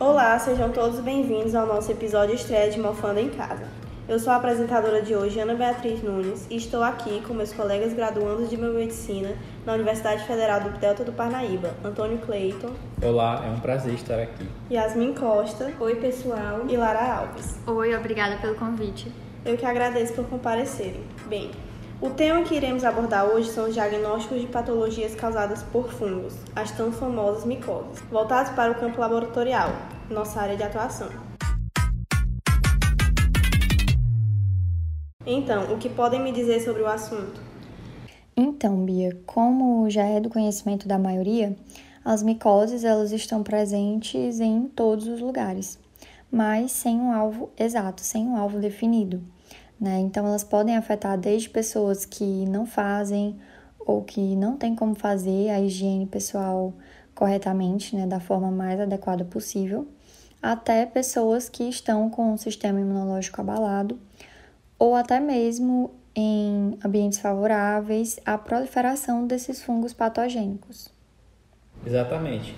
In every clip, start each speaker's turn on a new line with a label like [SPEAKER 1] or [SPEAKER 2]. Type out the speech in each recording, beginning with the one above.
[SPEAKER 1] Olá, sejam todos bem-vindos ao nosso episódio estreia de Mofando em Casa. Eu sou a apresentadora de hoje, Ana Beatriz Nunes, e estou aqui com meus colegas graduandos de biomedicina na Universidade Federal do Delta do Parnaíba, Antônio Cleiton.
[SPEAKER 2] Olá, é um prazer estar aqui.
[SPEAKER 1] Yasmin Costa.
[SPEAKER 3] Oi, pessoal.
[SPEAKER 1] E Lara Alves.
[SPEAKER 4] Oi, obrigada pelo convite.
[SPEAKER 1] Eu que agradeço por comparecerem. Bem, o tema que iremos abordar hoje são os diagnósticos de patologias causadas por fungos, as tão famosas micoses, voltados para o campo laboratorial, nossa área de atuação. Então, o que podem me dizer sobre o assunto?
[SPEAKER 5] Então, Bia, como já é do conhecimento da maioria, as micoses elas estão presentes em todos os lugares, mas sem um alvo exato, sem um alvo definido. Né? Então, elas podem afetar desde pessoas que não fazem ou que não têm como fazer a higiene pessoal corretamente, né, da forma mais adequada possível, até pessoas que estão com o sistema imunológico abalado ou até mesmo em ambientes favoráveis à proliferação desses fungos patogênicos.
[SPEAKER 2] Exatamente.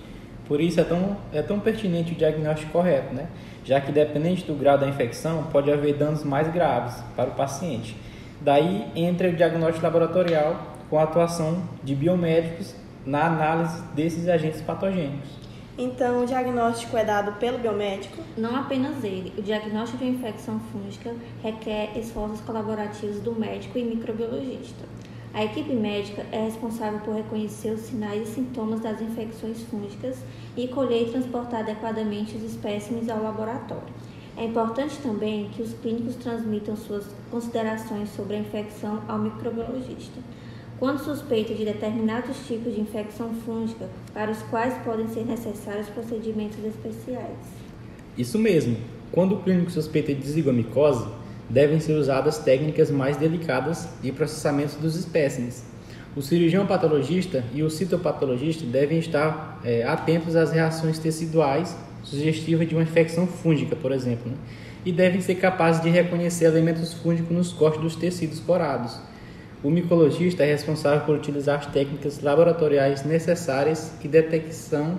[SPEAKER 2] Por isso é tão, é tão pertinente o diagnóstico correto, né? Já que dependente do grau da infecção pode haver danos mais graves para o paciente. Daí entra o diagnóstico laboratorial com a atuação de biomédicos na análise desses agentes patogênicos.
[SPEAKER 1] Então, o diagnóstico é dado pelo biomédico?
[SPEAKER 3] Não apenas ele. O diagnóstico de infecção fúngica requer esforços colaborativos do médico e microbiologista. A equipe médica é responsável por reconhecer os sinais e sintomas das infecções fúngicas e colher e transportar adequadamente os espécimes ao laboratório. É importante também que os clínicos transmitam suas considerações sobre a infecção ao microbiologista quando suspeita de determinados tipos de infecção fúngica para os quais podem ser necessários procedimentos especiais.
[SPEAKER 2] Isso mesmo. Quando o clínico suspeita de zigomicose, devem ser usadas técnicas mais delicadas de processamento dos espécimes. O cirurgião patologista e o citopatologista devem estar é, atentos às reações teciduais sugestivas de uma infecção fúngica, por exemplo, né? e devem ser capazes de reconhecer elementos fúngicos nos cortes dos tecidos corados o micologista é responsável por utilizar as técnicas laboratoriais necessárias e detecção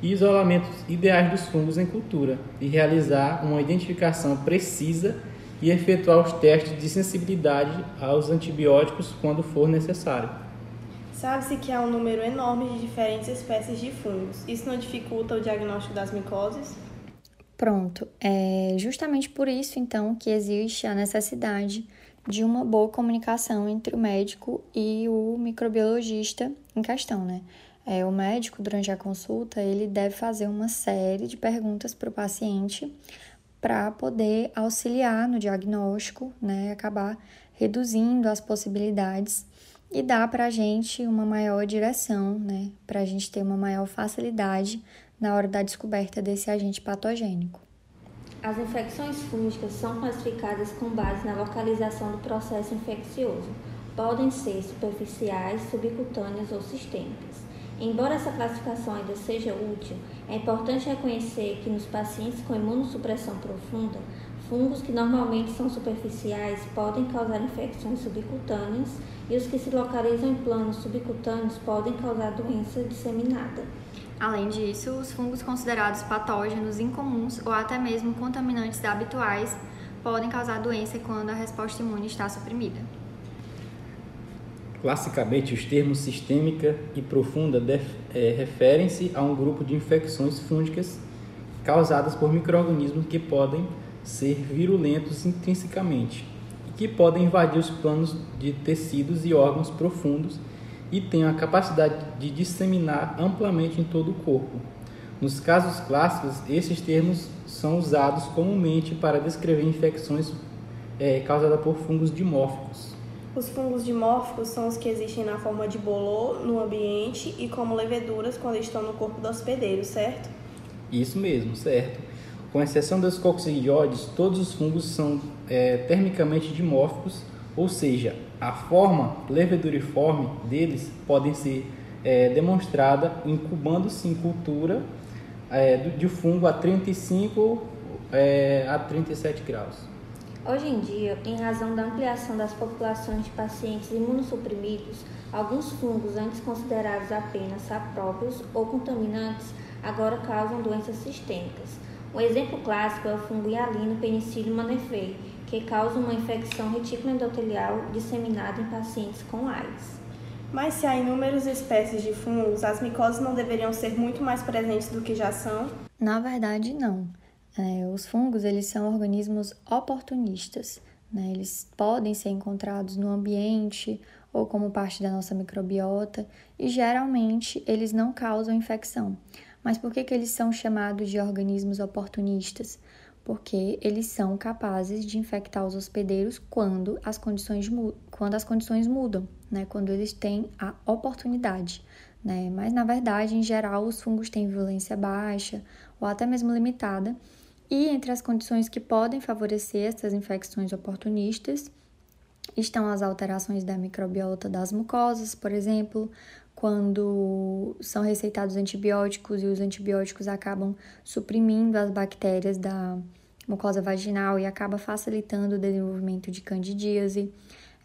[SPEAKER 2] e isolamento ideais dos fungos em cultura e realizar uma identificação precisa e efetuar os testes de sensibilidade aos antibióticos quando for necessário.
[SPEAKER 1] Sabe-se que há um número enorme de diferentes espécies de fungos. Isso não dificulta o diagnóstico das micoses?
[SPEAKER 5] Pronto, é justamente por isso então que existe a necessidade de uma boa comunicação entre o médico e o microbiologista em questão, né? É, o médico, durante a consulta, ele deve fazer uma série de perguntas para o paciente para poder auxiliar no diagnóstico, né? Acabar reduzindo as possibilidades e dar para a gente uma maior direção, né? Para a gente ter uma maior facilidade na hora da descoberta desse agente patogênico.
[SPEAKER 3] As infecções fúngicas são classificadas com base na localização do processo infeccioso. Podem ser superficiais, subcutâneas ou sistêmicas. Embora essa classificação ainda seja útil, é importante reconhecer que nos pacientes com imunossupressão profunda, fungos que normalmente são superficiais podem causar infecções subcutâneas e os que se localizam em planos subcutâneos podem causar doença disseminada.
[SPEAKER 4] Além disso, os fungos considerados patógenos incomuns ou até mesmo contaminantes habituais podem causar doença quando a resposta imune está suprimida.
[SPEAKER 2] Classicamente, os termos sistêmica e profunda é, referem-se a um grupo de infecções fúngicas causadas por microrganismos que podem ser virulentos intrinsecamente e que podem invadir os planos de tecidos e órgãos profundos e tem a capacidade de disseminar amplamente em todo o corpo. Nos casos clássicos, esses termos são usados comumente para descrever infecções é, causadas por fungos dimórficos.
[SPEAKER 1] Os fungos dimórficos são os que existem na forma de bolor no ambiente e como leveduras quando estão no corpo do hospedeiro, certo?
[SPEAKER 2] Isso mesmo, certo. Com exceção dos coccidioides, todos os fungos são é, termicamente dimórficos, ou seja, a forma leveduriforme deles podem ser é, demonstrada incubando-se em cultura é, de fungo a 35 é, a 37 graus.
[SPEAKER 3] Hoje em dia, em razão da ampliação das populações de pacientes imunossuprimidos, alguns fungos antes considerados apenas sapróprios ou contaminantes agora causam doenças sistêmicas. Um exemplo clássico é o fungo hialino penicillium manifei, que causa uma infecção reticuloendotelial disseminada em pacientes com AIDS.
[SPEAKER 1] Mas se há inúmeras espécies de fungos, as micoses não deveriam ser muito mais presentes do que já são?
[SPEAKER 5] Na verdade, não. É, os fungos eles são organismos oportunistas. Né? Eles podem ser encontrados no ambiente ou como parte da nossa microbiota e geralmente eles não causam infecção. Mas por que, que eles são chamados de organismos oportunistas? Porque eles são capazes de infectar os hospedeiros quando as condições, quando as condições mudam, né? quando eles têm a oportunidade. Né? Mas na verdade, em geral, os fungos têm violência baixa ou até mesmo limitada e entre as condições que podem favorecer essas infecções oportunistas estão as alterações da microbiota das mucosas, por exemplo, quando são receitados antibióticos e os antibióticos acabam suprimindo as bactérias da mucosa vaginal e acaba facilitando o desenvolvimento de candidíase.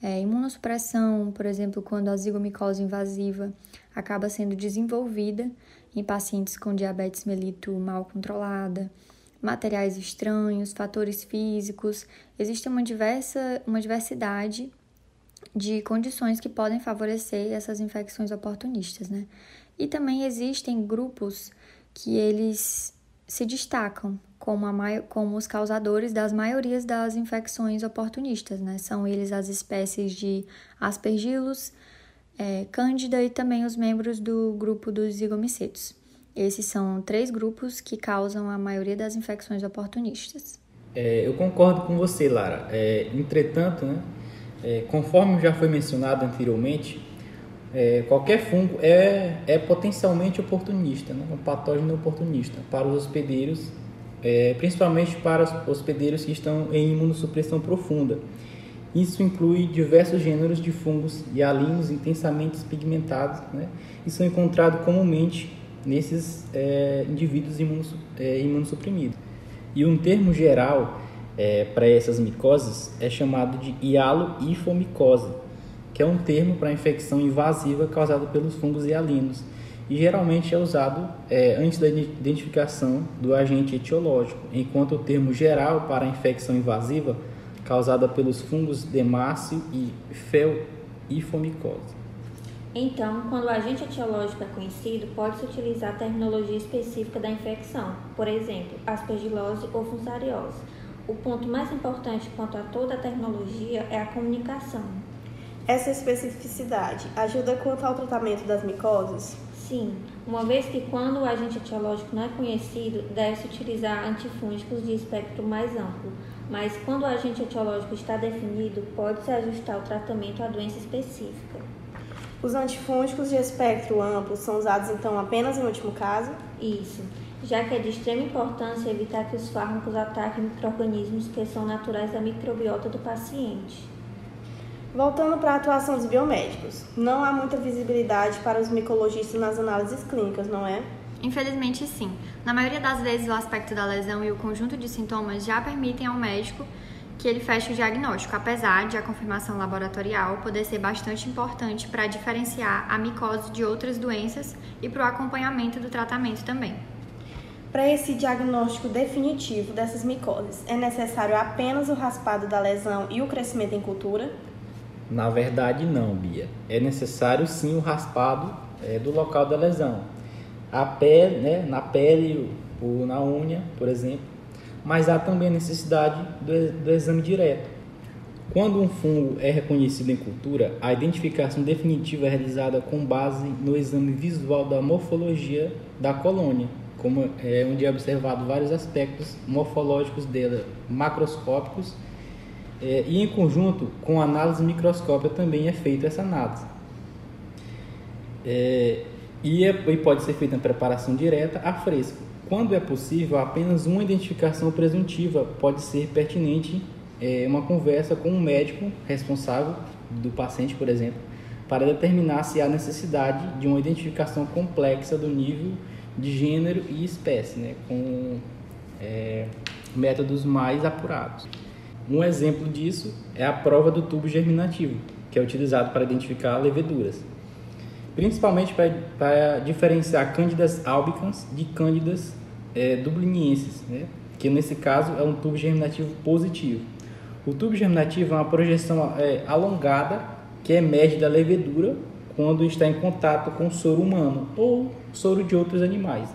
[SPEAKER 5] É, imunossupressão, por exemplo, quando a zigomicose invasiva acaba sendo desenvolvida em pacientes com diabetes melito mal controlada materiais estranhos, fatores físicos, existe uma, diversa, uma diversidade de condições que podem favorecer essas infecções oportunistas, né? E também existem grupos que eles se destacam como, a, como os causadores das maiorias das infecções oportunistas, né? São eles as espécies de aspergillus, é, cândida e também os membros do grupo dos zigomicetos. Esses são três grupos que causam a maioria das infecções oportunistas.
[SPEAKER 2] É, eu concordo com você, Lara. É, entretanto, né, é, conforme já foi mencionado anteriormente, é, qualquer fungo é, é potencialmente oportunista, né, um patógeno oportunista para os hospedeiros, é, principalmente para os hospedeiros que estão em imunossupressão profunda. Isso inclui diversos gêneros de fungos hialinos intensamente pigmentados né, e são encontrados comumente nesses é, indivíduos imunos, é, imunossuprimidos. E um termo geral é, para essas micoses é chamado de hialoifomicose, que é um termo para infecção invasiva causada pelos fungos hialinos e geralmente é usado é, antes da identificação do agente etiológico, enquanto o termo geral para a infecção invasiva causada pelos fungos demácio e felifomicose.
[SPEAKER 3] Então, quando o agente etiológico é conhecido, pode-se utilizar a terminologia específica da infecção, por exemplo, aspergilose ou fusariose. O ponto mais importante quanto a toda a terminologia é a comunicação.
[SPEAKER 1] Essa especificidade ajuda quanto ao tratamento das micoses?
[SPEAKER 3] Sim, uma vez que quando o agente etiológico não é conhecido, deve-se utilizar antifúngicos de espectro mais amplo, mas quando o agente etiológico está definido, pode-se ajustar o tratamento à doença específica.
[SPEAKER 1] Os antifúngicos de espectro amplo são usados então apenas em último caso?
[SPEAKER 3] Isso, já que é de extrema importância evitar que os fármacos ataquem microrganismos que são naturais da microbiota do paciente.
[SPEAKER 1] Voltando para a atuação dos biomédicos, não há muita visibilidade para os micologistas nas análises clínicas, não é?
[SPEAKER 4] Infelizmente, sim. Na maioria das vezes, o aspecto da lesão e o conjunto de sintomas já permitem ao médico que ele feche o diagnóstico, apesar de a confirmação laboratorial poder ser bastante importante para diferenciar a micose de outras doenças e para o acompanhamento do tratamento também.
[SPEAKER 1] Para esse diagnóstico definitivo dessas micoses, é necessário apenas o raspado da lesão e o crescimento em cultura?
[SPEAKER 2] Na verdade, não, Bia. É necessário sim o raspado é, do local da lesão. A pele, né, na pele ou na unha, por exemplo, mas há também a necessidade do, do exame direto. Quando um fungo é reconhecido em cultura, a identificação definitiva é realizada com base no exame visual da morfologia da colônia, como é, onde é observado vários aspectos morfológicos dela, macroscópicos, é, e em conjunto com análise microscópica também é feita essa análise. É, e, é, e pode ser feita em preparação direta a fresco. Quando é possível, apenas uma identificação presuntiva pode ser pertinente é, uma conversa com um médico responsável do paciente, por exemplo, para determinar se há necessidade de uma identificação complexa do nível de gênero e espécie, né, com é, métodos mais apurados. Um exemplo disso é a prova do tubo germinativo, que é utilizado para identificar leveduras, principalmente para, para diferenciar cândidas albicans de cândidas é, né? que nesse caso é um tubo germinativo positivo. O tubo germinativo é uma projeção é, alongada que emerge da levedura quando está em contato com o soro humano ou soro de outros animais.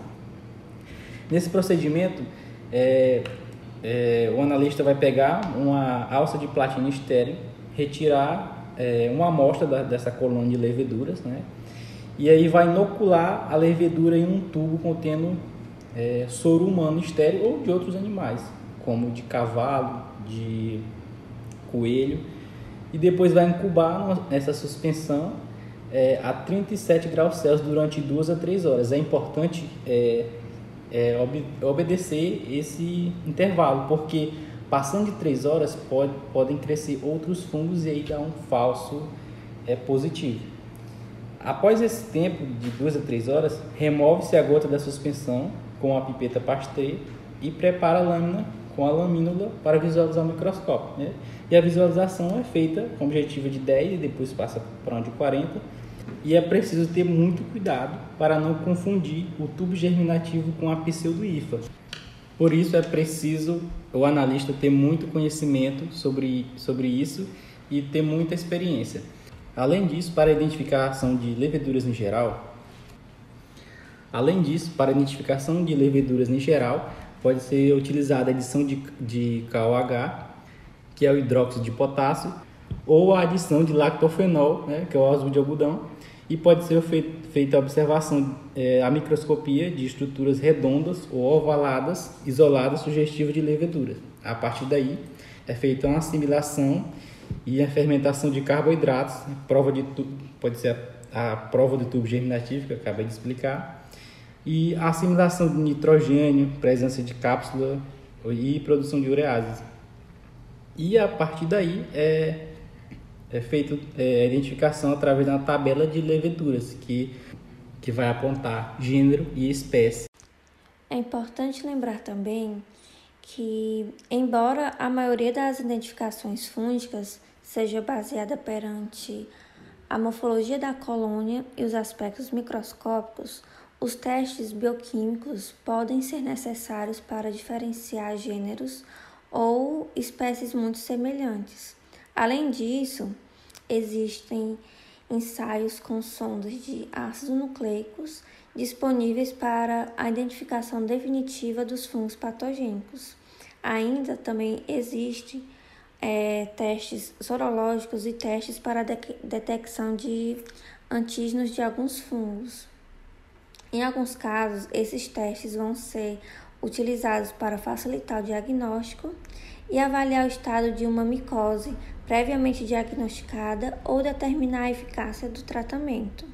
[SPEAKER 2] Nesse procedimento, é, é, o analista vai pegar uma alça de platina estéreo, retirar é, uma amostra da, dessa colônia de leveduras, né? e aí vai inocular a levedura em um tubo contendo é, soro humano estéreo ou de outros animais, como de cavalo, de coelho, e depois vai incubar essa suspensão é, a 37 graus Celsius durante duas a três horas. É importante é, é, ob obedecer esse intervalo, porque passando de três horas pode, podem crescer outros fungos e aí dá um falso é, positivo. Após esse tempo de duas a três horas, remove-se a gota da suspensão com a pipeta Pasteur e prepara a lâmina com a lamínula para visualizar o microscópio. Né? E a visualização é feita com objetivo de 10 e depois passa para um de 40. E é preciso ter muito cuidado para não confundir o tubo germinativo com a pseudo-IFA. Por isso é preciso o analista ter muito conhecimento sobre, sobre isso e ter muita experiência. Além disso, para a identificação de leveduras em geral, além disso, para identificação de leveduras em geral, pode ser utilizada a adição de, de KOH, que é o hidróxido de potássio, ou a adição de lactofenol, né, que é o azul de algodão, e pode ser feita a observação, é, a microscopia de estruturas redondas ou ovaladas, isoladas, sugestivas de leveduras. A partir daí, é feita uma assimilação e a fermentação de carboidratos, prova de pode ser a, a prova do tubo germinativo, que eu acabei de explicar, e a assimilação de nitrogênio, presença de cápsula e produção de ureases. E a partir daí é, é feita é, a identificação através de uma tabela de leveduras que, que vai apontar gênero e espécie.
[SPEAKER 3] É importante lembrar também que, embora a maioria das identificações fúngicas seja baseada perante a morfologia da colônia e os aspectos microscópicos, os testes bioquímicos podem ser necessários para diferenciar gêneros ou espécies muito semelhantes. Além disso, existem ensaios com sondas de ácidos nucleicos disponíveis para a identificação definitiva dos fungos patogênicos. Ainda também existem é, testes sorológicos e testes para a de detecção de antígenos de alguns fungos. Em alguns casos, esses testes vão ser utilizados para facilitar o diagnóstico e avaliar o estado de uma micose previamente diagnosticada ou determinar a eficácia do tratamento.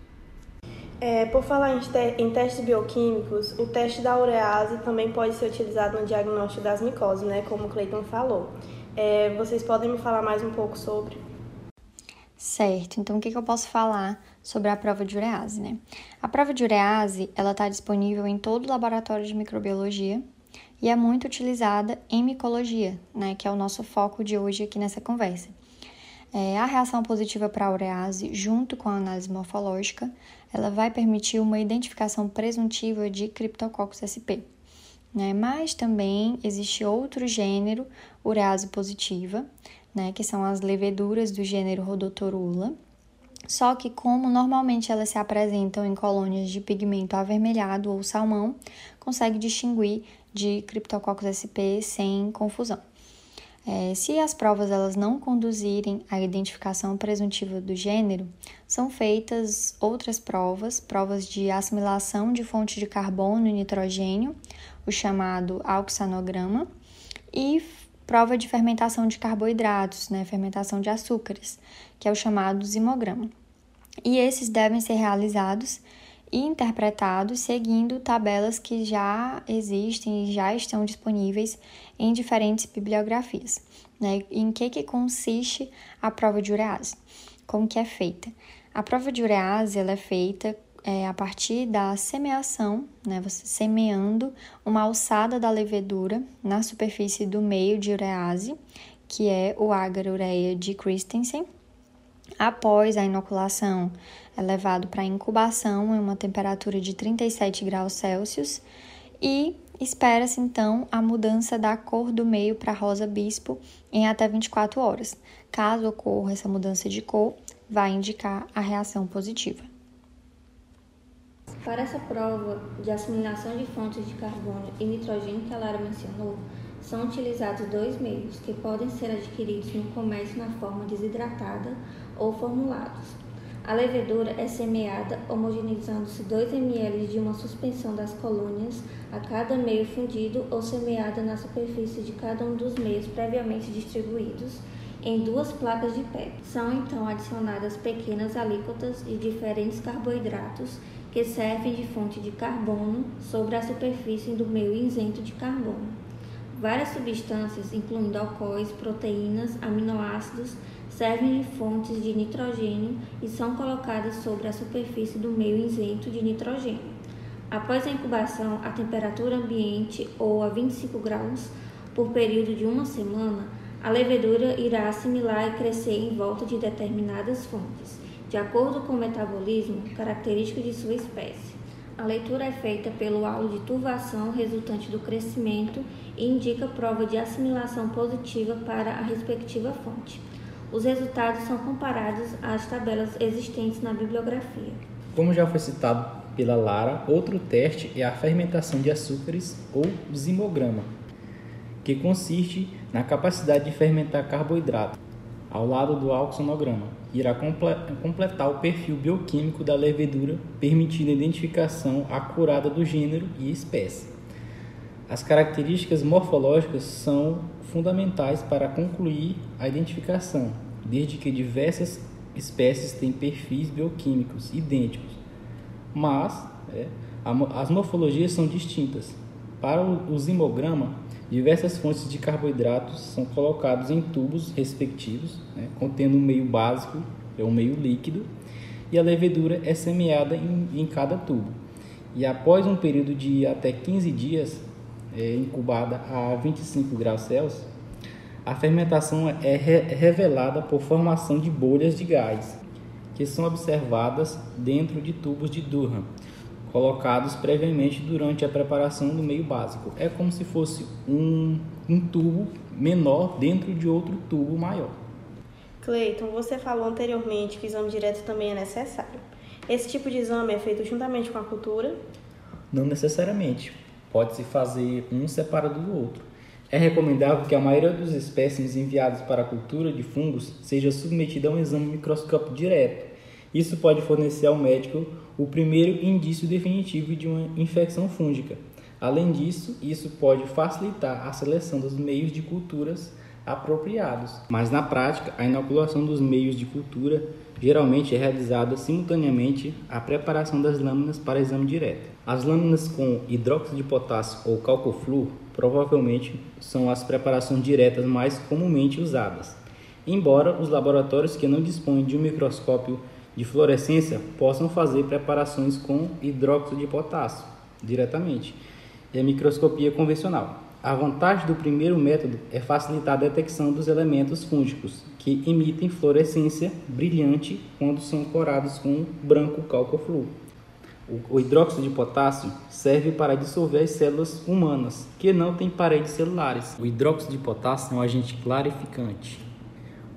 [SPEAKER 1] É, por falar em, te em, testes bioquímicos, o teste da urease também pode ser utilizado no diagnóstico das micoses, né, como o Cleiton falou. É, vocês podem me falar mais um pouco sobre?
[SPEAKER 5] Certo, então o que, que eu posso falar sobre a prova de urease, né? A prova de urease, ela está disponível em todo laboratório de microbiologia e é muito utilizada em micologia, né, que é o nosso foco de hoje aqui nessa conversa. É, a reação positiva para a urease, junto com a análise morfológica, ela vai permitir uma identificação presuntiva de Cryptococcus sp. Né? Mas também existe outro gênero, urease positiva, né, que são as leveduras do gênero Rhodotorula. Só que como normalmente elas se apresentam em colônias de pigmento avermelhado ou salmão, consegue distinguir de Cryptococcus sp sem confusão. É, se as provas elas não conduzirem à identificação presuntiva do gênero, são feitas outras provas, provas de assimilação de fonte de carbono e nitrogênio, o chamado auxanograma, e prova de fermentação de carboidratos, né, fermentação de açúcares, que é o chamado zimograma. E esses devem ser realizados e interpretados seguindo tabelas que já existem e já estão disponíveis em diferentes bibliografias. Né? Em que, que consiste a prova de urease? Como que é feita? A prova de urease ela é feita é, a partir da semeação, né, você semeando uma alçada da levedura na superfície do meio de urease, que é o agar-ureia de Christensen. Após a inoculação, é levado para incubação em uma temperatura de 37 graus Celsius e espera-se então a mudança da cor do meio para rosa bispo em até 24 horas. Caso ocorra essa mudança de cor, vai indicar a reação positiva.
[SPEAKER 3] Para essa prova de assimilação de fontes de carbono e nitrogênio que a Lara mencionou, são utilizados dois meios que podem ser adquiridos no comércio na forma desidratada ou formulados. A levedura é semeada homogeneizando-se 2 ml de uma suspensão das colônias a cada meio fundido ou semeada na superfície de cada um dos meios previamente distribuídos em duas placas de PEP. São então adicionadas pequenas alíquotas de diferentes carboidratos que servem de fonte de carbono sobre a superfície do meio isento de carbono. Várias substâncias, incluindo alcoóis, proteínas, aminoácidos, servem de fontes de nitrogênio e são colocadas sobre a superfície do meio isento de nitrogênio. Após a incubação a temperatura ambiente ou a 25 graus por período de uma semana, a levedura irá assimilar e crescer em volta de determinadas fontes, de acordo com o metabolismo característico de sua espécie. A leitura é feita pelo halo de turvação resultante do crescimento e indica prova de assimilação positiva para a respectiva fonte. Os resultados são comparados às tabelas existentes na bibliografia.
[SPEAKER 2] Como já foi citado pela Lara, outro teste é a fermentação de açúcares ou zimograma, que consiste na capacidade de fermentar carboidrato ao lado do alxonograma irá completar o perfil bioquímico da levedura, permitindo a identificação acurada do gênero e espécie. As características morfológicas são fundamentais para concluir a identificação, desde que diversas espécies têm perfis bioquímicos idênticos, mas é, as morfologias são distintas. Para o zimograma, Diversas fontes de carboidratos são colocados em tubos respectivos, né, contendo um meio básico, é um meio líquido, e a levedura é semeada em, em cada tubo. E após um período de até 15 dias, é, incubada a 25 graus Celsius, a fermentação é re revelada por formação de bolhas de gás, que são observadas dentro de tubos de Durham, colocados previamente durante a preparação do meio básico. É como se fosse um, um tubo menor dentro de outro tubo maior.
[SPEAKER 1] Cleiton, você falou anteriormente que o exame direto também é necessário. Esse tipo de exame é feito juntamente com a cultura?
[SPEAKER 2] Não necessariamente. Pode-se fazer um separado do outro. É recomendável que a maioria dos espécimes enviados para a cultura de fungos seja submetida a um exame microscópico direto. Isso pode fornecer ao médico o primeiro indício definitivo de uma infecção fúngica. Além disso, isso pode facilitar a seleção dos meios de culturas apropriados. Mas na prática, a inoculação dos meios de cultura geralmente é realizada simultaneamente à preparação das lâminas para exame direto. As lâminas com hidróxido de potássio ou calcoflu provavelmente são as preparações diretas mais comumente usadas, embora os laboratórios que não dispõem de um microscópio de fluorescência possam fazer preparações com hidróxido de potássio diretamente. É a microscopia convencional. A vantagem do primeiro método é facilitar a detecção dos elementos fúngicos, que emitem fluorescência brilhante quando são corados com branco calcoflu. O hidróxido de potássio serve para dissolver as células humanas, que não têm paredes celulares. O hidróxido de potássio é um agente clarificante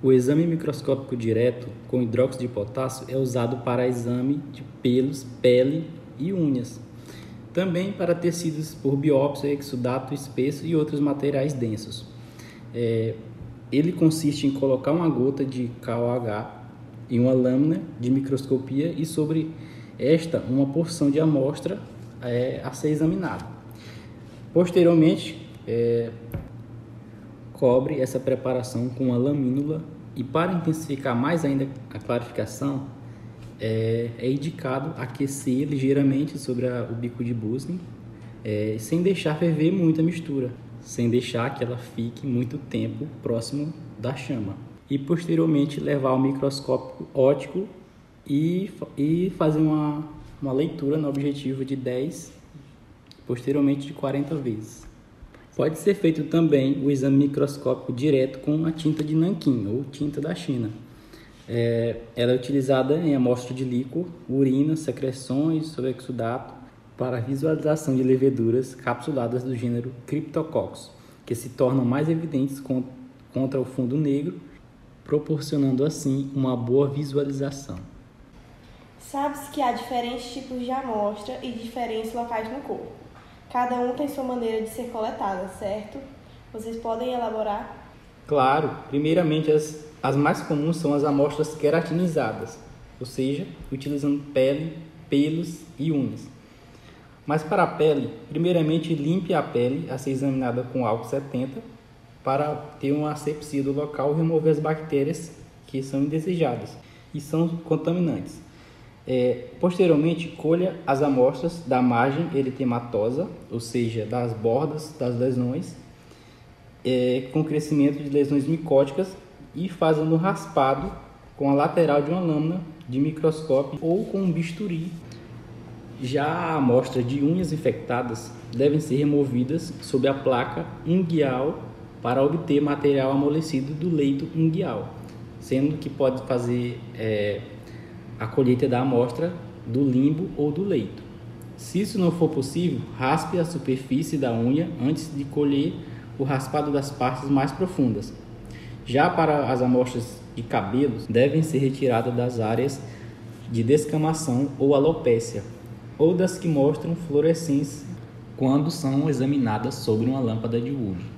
[SPEAKER 2] o exame microscópico direto com hidróxido de potássio é usado para exame de pelos, pele e unhas. Também para tecidos por biópsia, exudato espesso e outros materiais densos. É, ele consiste em colocar uma gota de KOH em uma lâmina de microscopia e sobre esta uma porção de amostra é, a ser examinada. Posteriormente, é, cobre essa preparação com uma lamínula e para intensificar mais ainda a clarificação, é, é indicado aquecer ligeiramente sobre a, o bico de Busney, é, sem deixar ferver muito a mistura, sem deixar que ela fique muito tempo próximo da chama. E posteriormente levar ao microscópio óptico e, e fazer uma, uma leitura no objetivo de 10, posteriormente de 40 vezes. Pode ser feito também o exame microscópico direto com a tinta de nanquim ou tinta da China. É, ela é utilizada em amostra de líquor, urina, secreções sobre exudato para visualização de leveduras capsuladas do gênero Cryptococcus, que se tornam mais evidentes contra o fundo negro, proporcionando assim uma boa visualização.
[SPEAKER 1] Sabe-se que há diferentes tipos de amostra e diferentes locais no corpo. Cada um tem sua maneira de ser coletada, certo? Vocês podem elaborar?
[SPEAKER 2] Claro, primeiramente as, as mais comuns são as amostras queratinizadas, ou seja, utilizando pele, pelos e unhas. Mas para a pele, primeiramente limpe a pele a ser examinada com álcool 70 para ter uma asepsia do local e remover as bactérias que são indesejadas e são contaminantes. É, posteriormente, colha as amostras da margem eritematosa, ou seja, das bordas das lesões, é, com crescimento de lesões micóticas e fazendo raspado com a lateral de uma lâmina de microscópio ou com um bisturi. Já a amostra de unhas infectadas devem ser removidas sob a placa unguial para obter material amolecido do leito unguial, sendo que pode fazer é, a colheita da amostra do limbo ou do leito. Se isso não for possível, raspe a superfície da unha antes de colher o raspado das partes mais profundas. Já para as amostras de cabelos, devem ser retiradas das áreas de descamação ou alopécia, ou das que mostram fluorescência quando são examinadas sobre uma lâmpada de Wood.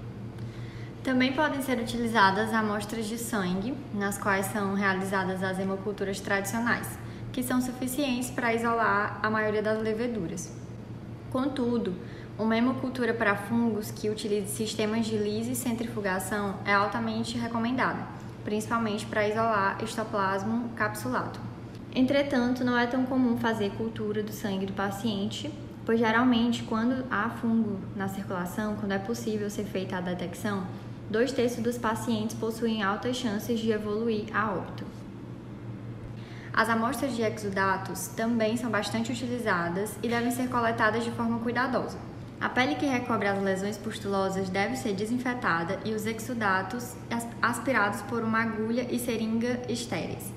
[SPEAKER 5] Também podem ser utilizadas amostras de sangue, nas quais são realizadas as hemoculturas tradicionais, que são suficientes para isolar a maioria das leveduras. Contudo, uma hemocultura para fungos que utilize sistemas de lise e centrifugação é altamente recomendada, principalmente para isolar estoplasmo capsulado. Entretanto, não é tão comum fazer cultura do sangue do paciente, pois geralmente, quando há fungo na circulação, quando é possível ser feita a detecção, dois terços dos pacientes possuem altas chances de evoluir a óbito. As amostras de exudatos também são bastante utilizadas e devem ser coletadas de forma cuidadosa. A pele que recobre as lesões pustulosas deve ser desinfetada e os exudatos aspirados por uma agulha e seringa estéreis.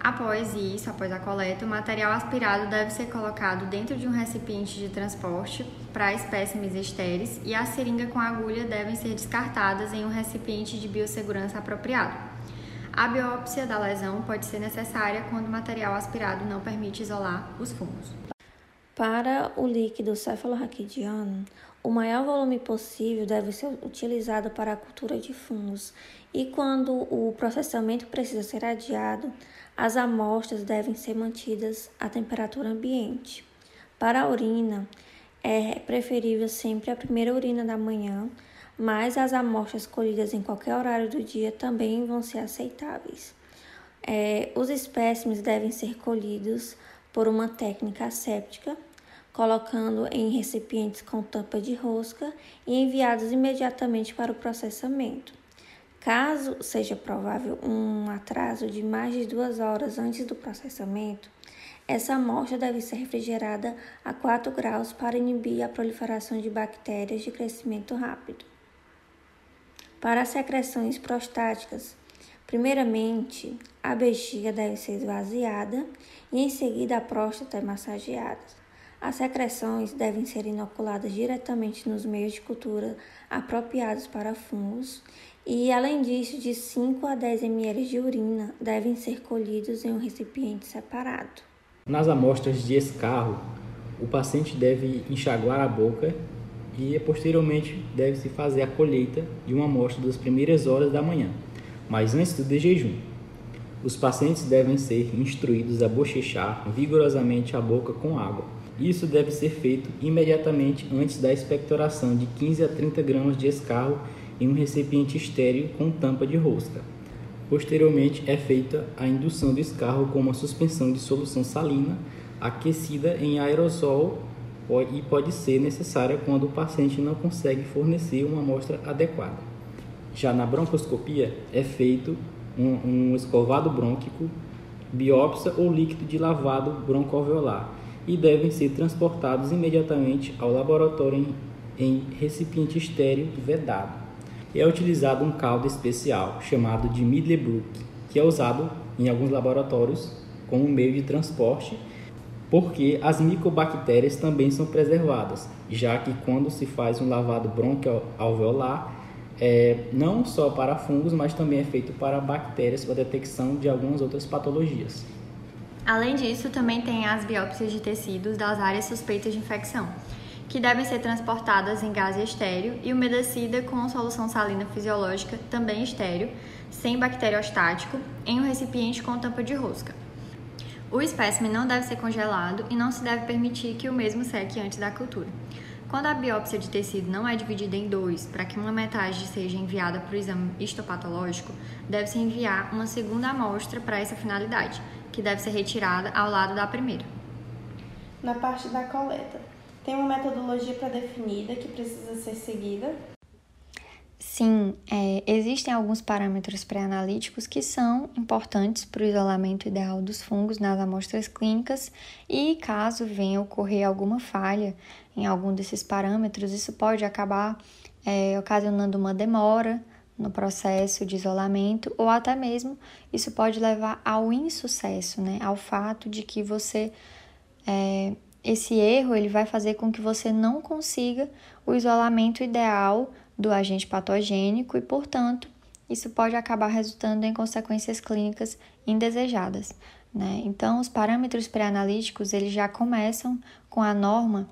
[SPEAKER 5] Após isso, após a coleta, o material aspirado deve ser colocado dentro de um recipiente de transporte para espécimes estéreis e a seringa com a agulha devem ser descartadas em um recipiente de biossegurança apropriado. A biópsia da lesão pode ser necessária quando o material aspirado não permite isolar os fungos.
[SPEAKER 3] Para o líquido cefalorraquidiano, o maior volume possível deve ser utilizado para a cultura de fungos, e quando o processamento precisa ser adiado, as amostras devem ser mantidas à temperatura ambiente. Para a urina, é preferível sempre a primeira urina da manhã, mas as amostras colhidas em qualquer horário do dia também vão ser aceitáveis. É, os espécimes devem ser colhidos por uma técnica asséptica colocando em recipientes com tampa de rosca e enviados imediatamente para o processamento. Caso seja provável um atraso de mais de duas horas antes do processamento, essa amostra deve ser refrigerada a 4 graus para inibir a proliferação de bactérias de crescimento rápido. Para secreções prostáticas, primeiramente a bexiga deve ser esvaziada e em seguida a próstata é massageada. As secreções devem ser inoculadas diretamente nos meios de cultura apropriados para fungos e, além disso, de 5 a 10 ml de urina devem ser colhidos em um recipiente separado.
[SPEAKER 2] Nas amostras de escarro, o paciente deve enxaguar a boca e posteriormente deve-se fazer a colheita de uma amostra das primeiras horas da manhã, mas antes do jejum. Os pacientes devem ser instruídos a bochechar vigorosamente a boca com água isso deve ser feito imediatamente antes da expectoração de 15 a 30 gramas de escarro em um recipiente estéreo com tampa de rosca. Posteriormente é feita a indução do escarro com uma suspensão de solução salina aquecida em aerosol e pode ser necessária quando o paciente não consegue fornecer uma amostra adequada. Já na broncoscopia é feito um, um escovado brônquico, biópsia ou líquido de lavado broncoalveolar e devem ser transportados imediatamente ao laboratório em recipiente estéreo vedado. É utilizado um caldo especial chamado de Middlebrook, que é usado em alguns laboratórios como meio de transporte, porque as micobactérias também são preservadas, já que quando se faz um lavado bronquialveolar, é, não só para fungos, mas também é feito para bactérias para detecção de algumas outras patologias.
[SPEAKER 4] Além disso, também tem as biópsias de tecidos das áreas suspeitas de infecção, que devem ser transportadas em gás estéreo e umedecida com solução salina fisiológica, também estéreo, sem bacteriostático, em um recipiente com tampa de rosca. O espécime não deve ser congelado e não se deve permitir que o mesmo seque antes da cultura. Quando a biópsia de tecido não é dividida em dois para que uma metade seja enviada para o exame histopatológico, deve-se enviar uma segunda amostra para essa finalidade, que deve ser retirada ao lado da primeira.
[SPEAKER 1] Na parte da coleta, tem uma metodologia pré-definida que precisa ser seguida?
[SPEAKER 5] Sim, é, existem alguns parâmetros pré-analíticos que são importantes para o isolamento ideal dos fungos nas amostras clínicas e caso venha ocorrer alguma falha em algum desses parâmetros, isso pode acabar é, ocasionando uma demora no processo de isolamento ou até mesmo isso pode levar ao insucesso, né? Ao fato de que você é, esse erro ele vai fazer com que você não consiga o isolamento ideal do agente patogênico e, portanto, isso pode acabar resultando em consequências clínicas indesejadas. Né? Então, os parâmetros pré-analíticos eles já começam com a norma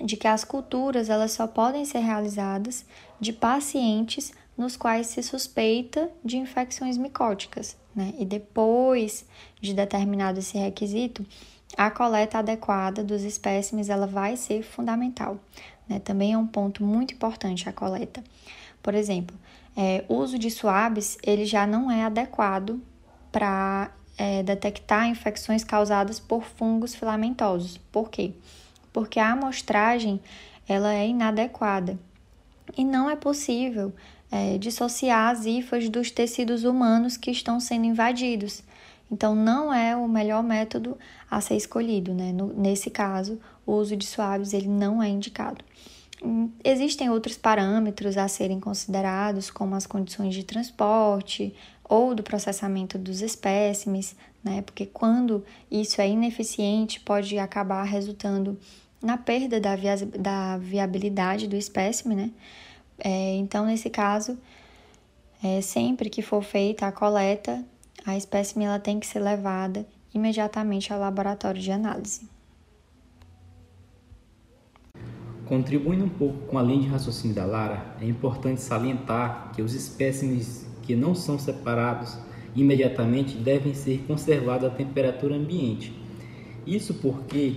[SPEAKER 5] de que as culturas elas só podem ser realizadas de pacientes nos quais se suspeita de infecções micóticas, né? E depois de determinado esse requisito, a coleta adequada dos espécimes ela vai ser fundamental. Né? Também é um ponto muito importante a coleta. Por exemplo, é, o uso de suaves ele já não é adequado para é, detectar infecções causadas por fungos filamentosos. Por quê? Porque a amostragem ela é inadequada e não é possível é, dissociar as hifas dos tecidos humanos que estão sendo invadidos. Então, não é o melhor método a ser escolhido, né? No, nesse caso, o uso de suaves ele não é indicado. Hum, existem outros parâmetros a serem considerados, como as condições de transporte ou do processamento dos espécimes, né? Porque quando isso é ineficiente, pode acabar resultando na perda da, da viabilidade do espécime, né? É, então, nesse caso, é, sempre que for feita a coleta, a espécime ela tem que ser levada imediatamente ao laboratório de análise.
[SPEAKER 2] Contribuindo um pouco com a linha de raciocínio da Lara, é importante salientar que os espécimes que não são separados imediatamente devem ser conservados à temperatura ambiente. Isso porque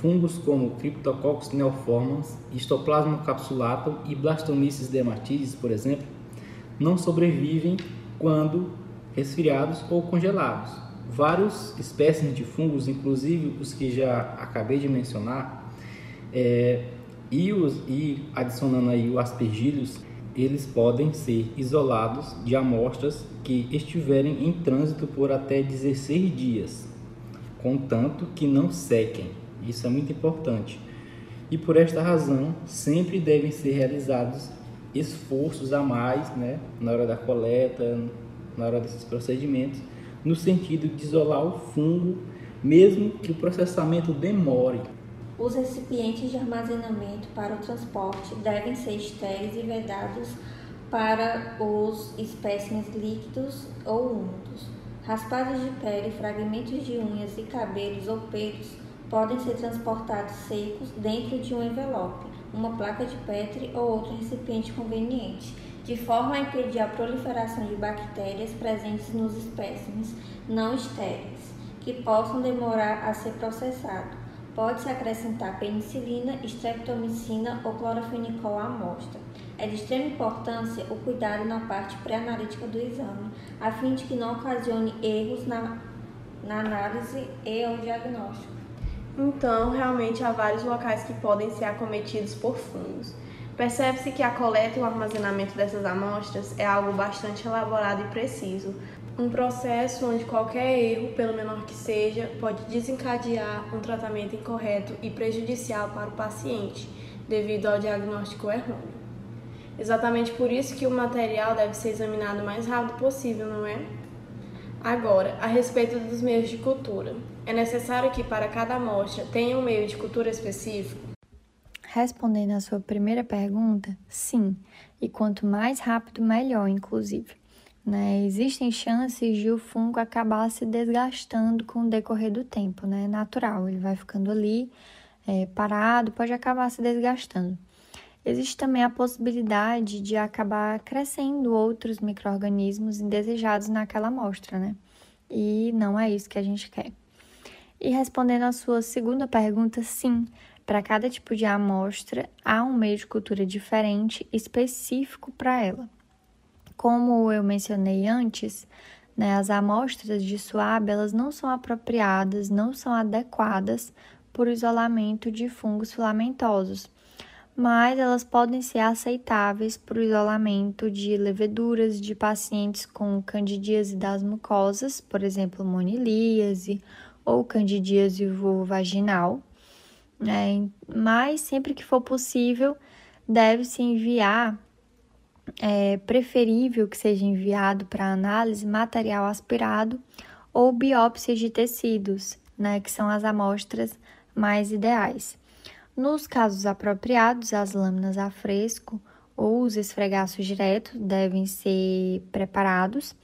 [SPEAKER 2] fungos como Cryptococcus neoformans, Histoplasma capsulatum e Blastomyces dermatitis, por exemplo, não sobrevivem quando resfriados ou congelados. Vários espécimes de fungos, inclusive os que já acabei de mencionar, é, e, os, e adicionando aí o aspergillus, eles podem ser isolados de amostras que estiverem em trânsito por até 16 dias, contanto que não sequem. Isso é muito importante. E por esta razão, sempre devem ser realizados esforços a mais né, na hora da coleta, na hora desses procedimentos, no sentido de isolar o fungo, mesmo que o processamento demore.
[SPEAKER 3] Os recipientes de armazenamento para o transporte devem ser estéreis e vedados para os espécimes líquidos ou úmidos. Raspados de pele, fragmentos de unhas e cabelos ou pelos podem ser transportados secos dentro de um envelope, uma placa de Petri ou outro recipiente conveniente de forma a impedir a proliferação de bactérias presentes nos espécimes não estéreis, que possam demorar a ser processado. Pode-se acrescentar penicilina, streptomicina ou clorofenicol à amostra. É de extrema importância o cuidado na parte pré-analítica do exame, a fim de que não ocasione erros na, na análise e ou diagnóstico.
[SPEAKER 1] Então, realmente há vários locais que podem ser acometidos por fungos. Percebe-se que a coleta e o armazenamento dessas amostras é algo bastante elaborado e preciso, um processo onde qualquer erro, pelo menor que seja, pode desencadear um tratamento incorreto e prejudicial para o paciente. devido ao diagnóstico errôneo. Exatamente por isso que o material deve ser examinado o mais rápido possível, não é? Agora, a respeito dos meios de cultura. É necessário que para cada amostra tenha um meio de cultura específico?
[SPEAKER 5] Respondendo à sua primeira pergunta, sim, e quanto mais rápido, melhor, inclusive. Né? Existem chances de o fungo acabar se desgastando com o decorrer do tempo, né? Natural, ele vai ficando ali é, parado, pode acabar se desgastando. Existe também a possibilidade de acabar crescendo outros micro-organismos indesejados naquela amostra, né? E não é isso que a gente quer. E respondendo à sua segunda pergunta, sim, para cada tipo de amostra há um meio de cultura diferente específico para ela. Como eu mencionei antes, né, as amostras de suave elas não são apropriadas, não são adequadas por isolamento de fungos filamentosos mas elas podem ser aceitáveis para o isolamento de leveduras de pacientes com candidíase das mucosas, por exemplo, monilíase ou candidíase vulvovaginal. É, mas sempre que for possível, deve-se enviar, é preferível que seja enviado para análise material aspirado ou biópsia de tecidos, né, que são as amostras mais ideais. Nos casos apropriados, as lâminas a fresco ou os esfregaços diretos devem ser preparados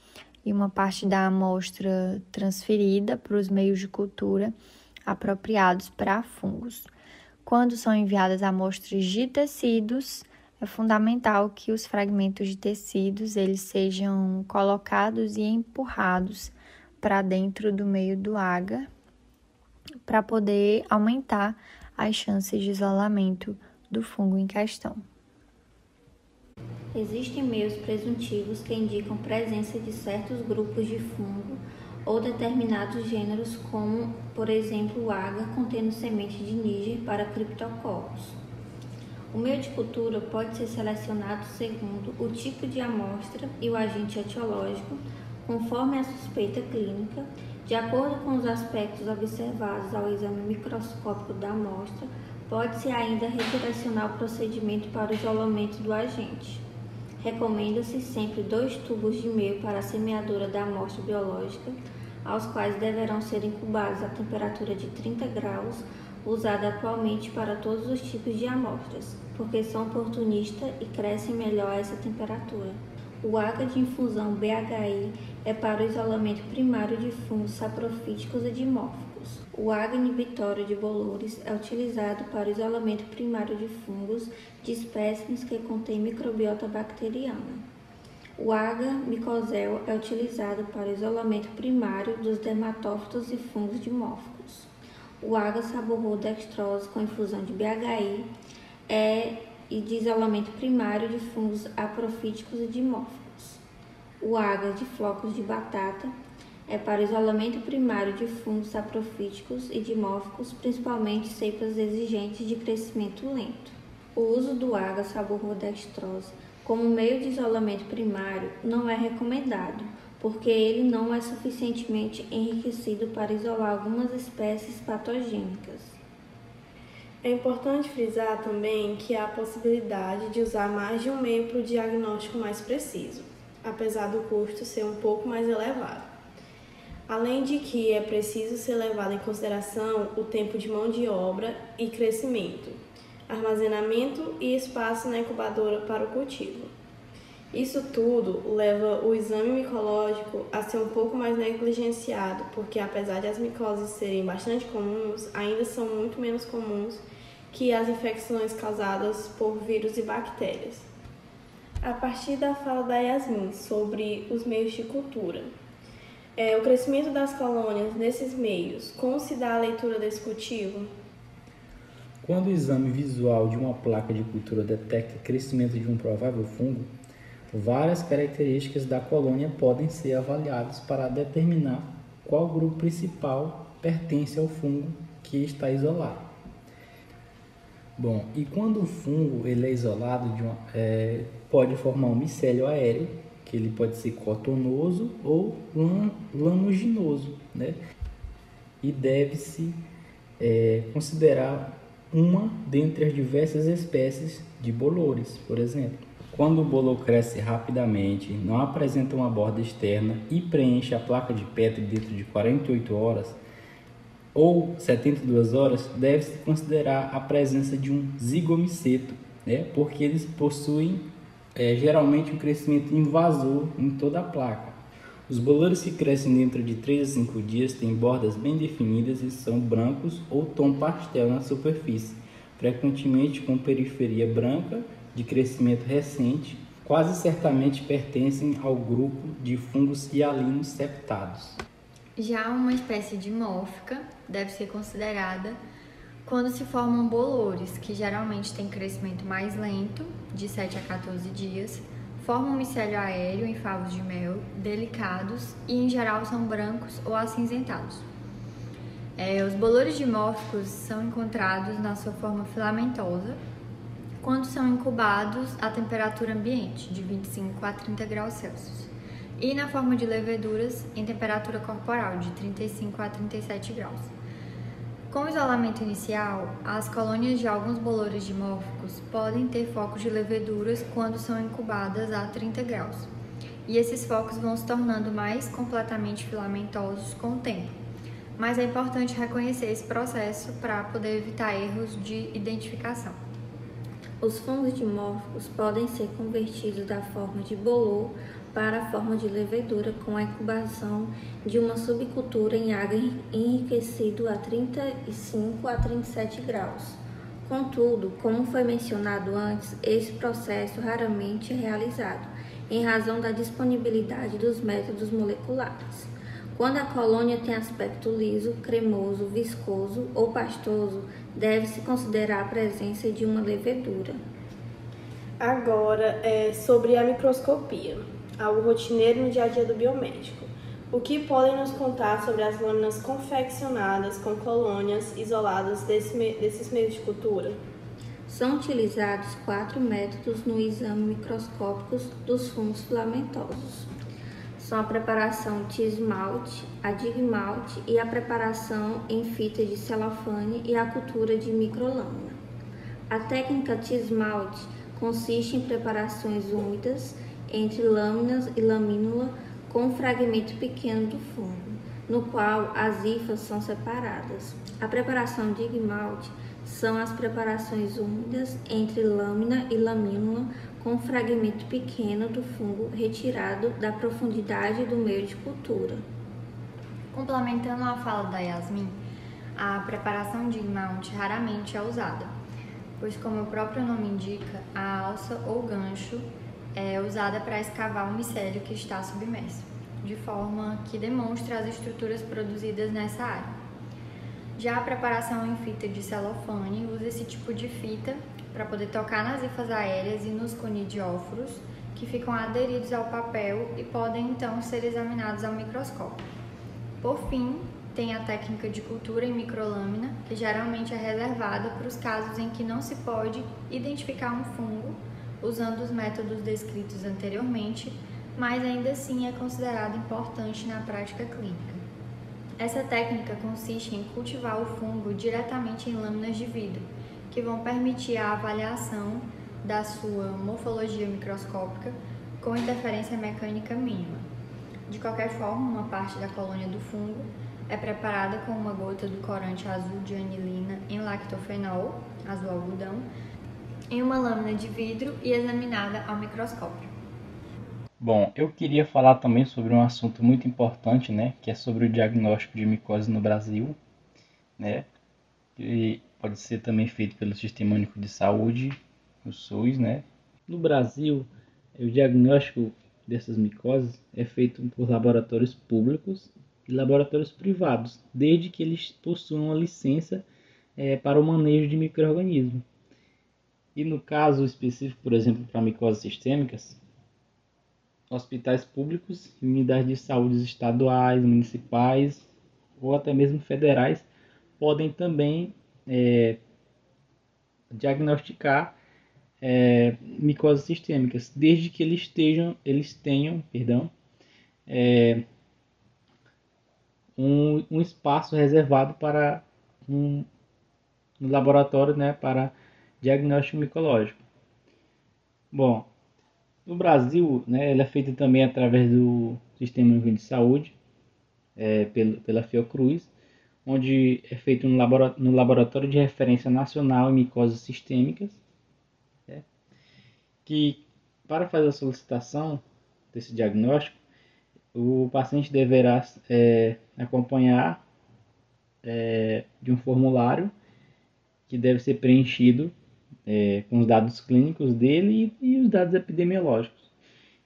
[SPEAKER 5] e uma parte da amostra transferida para os meios de cultura apropriados para fungos. Quando são enviadas amostras de tecidos, é fundamental que os fragmentos de tecidos eles sejam colocados e empurrados para dentro do meio do agar para poder aumentar as chances de isolamento do fungo em questão.
[SPEAKER 3] Existem meios presuntivos que indicam presença de certos grupos de fungo ou determinados gêneros, como, por exemplo, o agar contendo semente de níger para criptococcus. O meio de cultura pode ser selecionado segundo o tipo de amostra e o agente etiológico, conforme a suspeita clínica de acordo com os aspectos observados ao exame microscópico da amostra, pode-se ainda redirecionar o procedimento para o isolamento do agente. Recomenda-se sempre dois tubos de meio para a semeadura da amostra biológica, aos quais deverão ser incubados a temperatura de 30 graus, usada atualmente para todos os tipos de amostras, porque são oportunistas e crescem melhor a essa temperatura. O AGA de infusão BHI é para o isolamento primário de fungos saprofíticos e dimórficos. O AGA inibitório de bolores é utilizado para o isolamento primário de fungos de espécimes que contêm microbiota bacteriana. O AGA micosel é utilizado para o isolamento primário dos dermatófitos e fungos dimórficos. O AGA saborrodextrose com infusão de BHI é e de isolamento primário de fungos aprofíticos e dimórficos. O agar de flocos de batata é para isolamento primário de fungos saprofíticos e dimórficos, principalmente cepas exigentes de crescimento lento. O uso do agar saborrodextrose como meio de isolamento primário não é recomendado, porque ele não é suficientemente enriquecido para isolar algumas espécies patogênicas.
[SPEAKER 1] É importante frisar também que há a possibilidade de usar mais de um meio para o diagnóstico mais preciso, apesar do custo ser um pouco mais elevado. Além de que é preciso ser levado em consideração o tempo de mão de obra e crescimento, armazenamento e espaço na incubadora para o cultivo. Isso tudo leva o exame micológico a ser um pouco mais negligenciado, porque apesar de as micoses serem bastante comuns, ainda são muito menos comuns que as infecções causadas por vírus e bactérias. A partir da fala da Yasmin sobre os meios de cultura, é, o crescimento das colônias nesses meios, como se dá a leitura desse cultivo?
[SPEAKER 2] Quando o exame visual de uma placa de cultura detecta crescimento de um provável fungo, Várias características da colônia podem ser avaliadas para determinar qual grupo principal pertence ao fungo que está isolado. Bom, e quando o fungo ele é isolado, de uma, é, pode formar um micélio aéreo, que ele pode ser cotonoso ou lamuginoso, né? E deve-se é, considerar uma dentre as diversas espécies de bolores, por exemplo. Quando o bolo cresce rapidamente, não apresenta uma borda externa e preenche a placa de Petri dentro de 48 horas ou 72 horas, deve-se considerar a presença de um zigomiceto, né? porque eles possuem é, geralmente um crescimento invasor em toda a placa. Os bolores que crescem dentro de 3 a 5 dias têm bordas bem definidas e são brancos ou tom pastel na superfície, frequentemente com periferia branca de crescimento recente, quase certamente pertencem ao grupo de fungos hialinos septados.
[SPEAKER 5] Já uma espécie dimórfica deve ser considerada quando se formam bolores, que geralmente têm crescimento mais lento, de 7 a 14 dias, formam micélio aéreo em favos de mel, delicados e em geral são brancos ou acinzentados. É, os bolores dimórficos são encontrados na sua forma filamentosa, quando são incubados a temperatura ambiente, de 25 a 30 graus Celsius, e na forma de leveduras em temperatura corporal, de 35 a 37 graus. Com o isolamento inicial, as colônias de alguns bolores dimórficos podem ter focos de leveduras quando são incubadas a 30 graus, e esses focos vão se tornando mais completamente filamentosos com o tempo. Mas é importante reconhecer esse processo para poder evitar erros de identificação.
[SPEAKER 3] Os fungos dimórficos podem ser convertidos da forma de bolor para a forma de levedura com a incubação de uma subcultura em água enriquecido a 35 a 37 graus. Contudo, como foi mencionado antes, esse processo raramente é realizado, em razão da disponibilidade dos métodos moleculares. Quando a colônia tem aspecto liso, cremoso, viscoso ou pastoso, deve-se considerar a presença de uma levedura.
[SPEAKER 1] Agora, é sobre a microscopia, algo rotineiro no dia a dia do biomédico. O que podem nos contar sobre as lâminas confeccionadas com colônias isoladas desse, desses meios de cultura?
[SPEAKER 3] São utilizados quatro métodos no exame microscópico dos fungos filamentosos são a preparação de esmalte, a digmalte e a preparação em fita de celofane e a cultura de microlâmina. A técnica de esmalte consiste em preparações úmidas entre lâminas e lamínula com um fragmento pequeno do fungo, no qual as hifas são separadas. A preparação de esmalte são as preparações úmidas entre lâmina e lamínula com um fragmento pequeno do fungo retirado da profundidade do meio de cultura.
[SPEAKER 5] Complementando a fala da Yasmin, a preparação de esmalte raramente é usada, pois, como o próprio nome indica, a alça ou gancho é usada para escavar o micélio que está submerso, de forma que demonstra as estruturas produzidas nessa área. Já a preparação em fita de celofane usa esse tipo de fita para poder tocar nas hifas aéreas e nos conidióforos, que ficam aderidos ao papel e podem então ser examinados ao microscópio. Por fim, tem a técnica de cultura em microlâmina, que geralmente é reservada para os casos em que não se pode identificar um fungo usando os métodos descritos anteriormente, mas ainda assim é considerada importante na prática clínica. Essa técnica consiste em cultivar o fungo diretamente em lâminas de vidro, que vão permitir a avaliação da sua morfologia microscópica com interferência mecânica mínima. De qualquer forma, uma parte da colônia do fungo é preparada com uma gota do corante azul de anilina em lactofenol, azul algodão, em uma lâmina de vidro e examinada ao microscópio.
[SPEAKER 2] Bom, eu queria falar também sobre um assunto muito importante, né, que é sobre o diagnóstico de micose no Brasil, né, e pode ser também feito pelo Sistema Único de Saúde, o SUS, né. No Brasil, o diagnóstico dessas micoses é feito por laboratórios públicos e laboratórios privados, desde que eles possuam uma licença é, para o manejo de microorganismos. E no caso específico, por exemplo, para micoses sistêmicas, hospitais públicos, unidades de saúde estaduais, municipais ou até mesmo federais podem também é, diagnosticar é, micoses sistêmicas, desde que eles, estejam, eles tenham perdão, é, um, um espaço reservado para um, no laboratório né, para diagnóstico micológico. Bom, no Brasil, né, ele é feito também através do Sistema Único de Saúde, é, pelo, pela Fiocruz, onde é feito no, laboratório, no laboratório de Referência Nacional em Micoses Sistêmicas, né, que para fazer a solicitação desse diagnóstico, o paciente deverá é, acompanhar é, de um formulário que deve ser preenchido é, com os dados clínicos dele e, e, os dados epidemiológicos.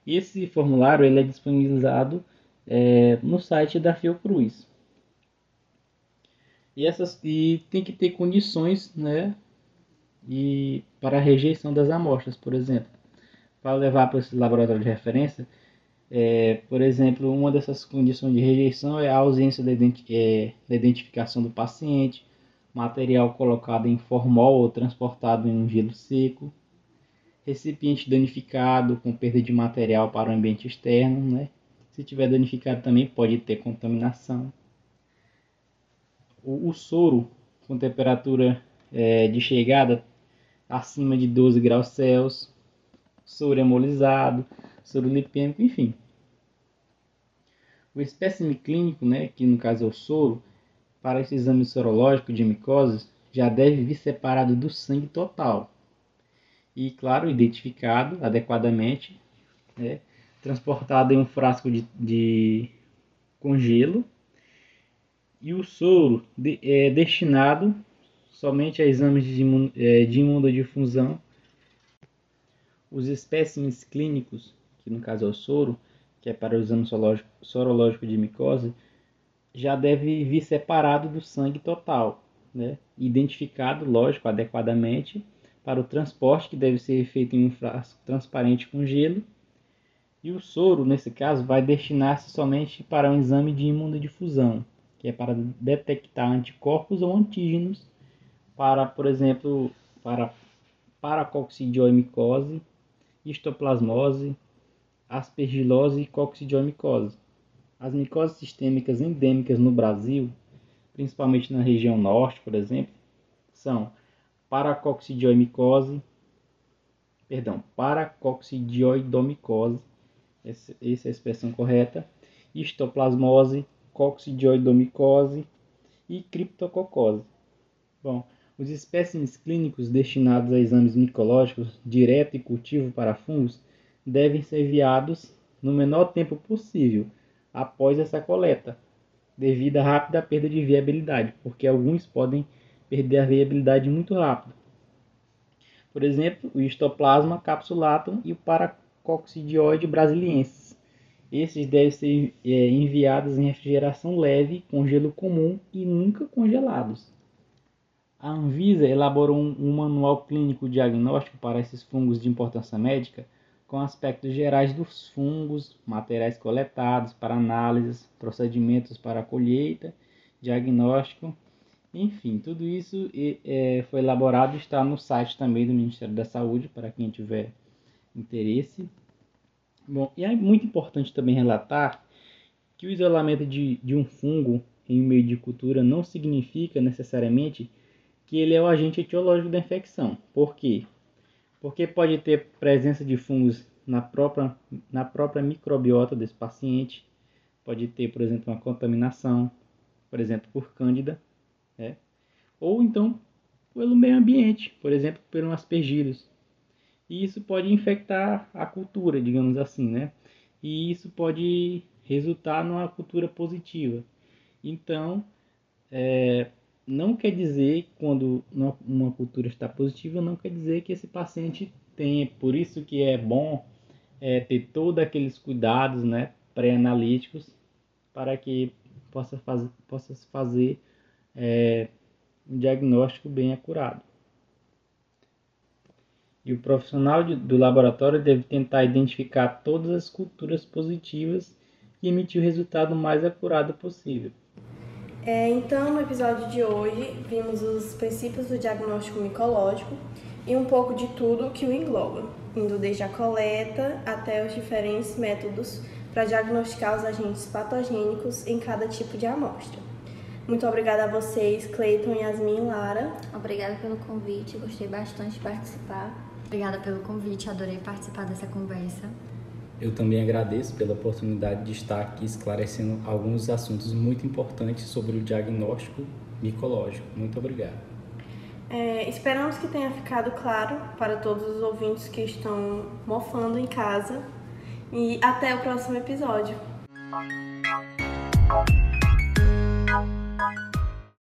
[SPEAKER 2] Esse formulário ele é disponibilizado é, no site da Fiocruz. E, essas, e tem que ter condições né, e para a rejeição das amostras, por exemplo. Para levar para esse laboratório de referência, é, por exemplo, uma dessas condições de rejeição é a ausência da, identi é, da identificação do paciente, material colocado em formol ou transportado em um gelo seco, recipiente danificado com perda de material para o ambiente externo, né? Se tiver danificado também pode ter contaminação. O, o soro com temperatura é, de chegada acima de 12 graus Celsius, soro hemolizado, soro lipêmico, enfim. O espécime clínico, né, que no caso é o soro, para esse exame sorológico de micoses, já deve vir separado do sangue total. E, claro, identificado adequadamente, né, transportado em um frasco de, de congelo. E o soro de, é destinado somente a exames de, é, de imunodifusão. Os espécimes clínicos, que no caso é o soro, que é para o exame sorológico, sorológico de micose, já deve vir separado do sangue total, né? identificado, lógico, adequadamente para o transporte, que deve ser feito em um frasco transparente com gelo. E o soro, nesse caso, vai destinar-se somente para um exame de imunodifusão, que é para detectar anticorpos ou antígenos para, por exemplo, para paracoccidioimicose, histoplasmose, aspergilose e coccidioimicose. As micoses sistêmicas endêmicas no Brasil, principalmente na região norte, por exemplo, são paracoccidioimicose, perdão, paracoccidioidomicose, essa é a expressão correta, histoplasmose, coccidioidomicose e criptococose. Bom, os espécimes clínicos destinados a exames micológicos direto e cultivo para fungos devem ser enviados no menor tempo possível após essa coleta, devido à rápida perda de viabilidade, porque alguns podem perder a viabilidade muito rápido. Por exemplo, o histoplasma capsulatum e o paracoccidioide brasiliensis. Esses devem ser é, enviados em refrigeração leve, com gelo comum e nunca congelados. A Anvisa elaborou um, um manual clínico diagnóstico para esses fungos de importância médica com aspectos gerais dos fungos, materiais coletados para análises, procedimentos para colheita, diagnóstico, enfim, tudo isso é, foi elaborado e está no site também do Ministério da Saúde para quem tiver interesse. Bom, e é muito importante também relatar que o isolamento de, de um fungo em meio de cultura não significa necessariamente que ele é o agente etiológico da infecção. Por quê? Porque pode ter presença de fungos na própria, na própria microbiota desse paciente, pode ter, por exemplo, uma contaminação, por exemplo, por cândida, né? ou então pelo meio ambiente, por exemplo, por um aspergillus. E isso pode infectar a cultura, digamos assim, né? E isso pode resultar numa cultura positiva. Então, é, não quer dizer, quando uma cultura está positiva, não quer dizer que esse paciente tem. Por isso que é bom é, ter todos aqueles cuidados né, pré-analíticos para que possa, possa fazer é, um diagnóstico bem acurado. E o profissional de, do laboratório deve tentar identificar todas as culturas positivas e emitir o resultado mais acurado possível.
[SPEAKER 1] É, então, no episódio de hoje, vimos os princípios do diagnóstico micológico e um pouco de tudo que o engloba, indo desde a coleta até os diferentes métodos para diagnosticar os agentes patogênicos em cada tipo de amostra. Muito obrigada a vocês, Cleiton, Yasmin e Lara.
[SPEAKER 3] Obrigada pelo convite, gostei bastante de participar.
[SPEAKER 4] Obrigada pelo convite, adorei participar dessa conversa.
[SPEAKER 2] Eu também agradeço pela oportunidade de estar aqui esclarecendo alguns assuntos muito importantes sobre o diagnóstico micológico. Muito obrigado.
[SPEAKER 1] É, esperamos que tenha ficado claro para todos os ouvintes que estão mofando em casa. E até o próximo episódio.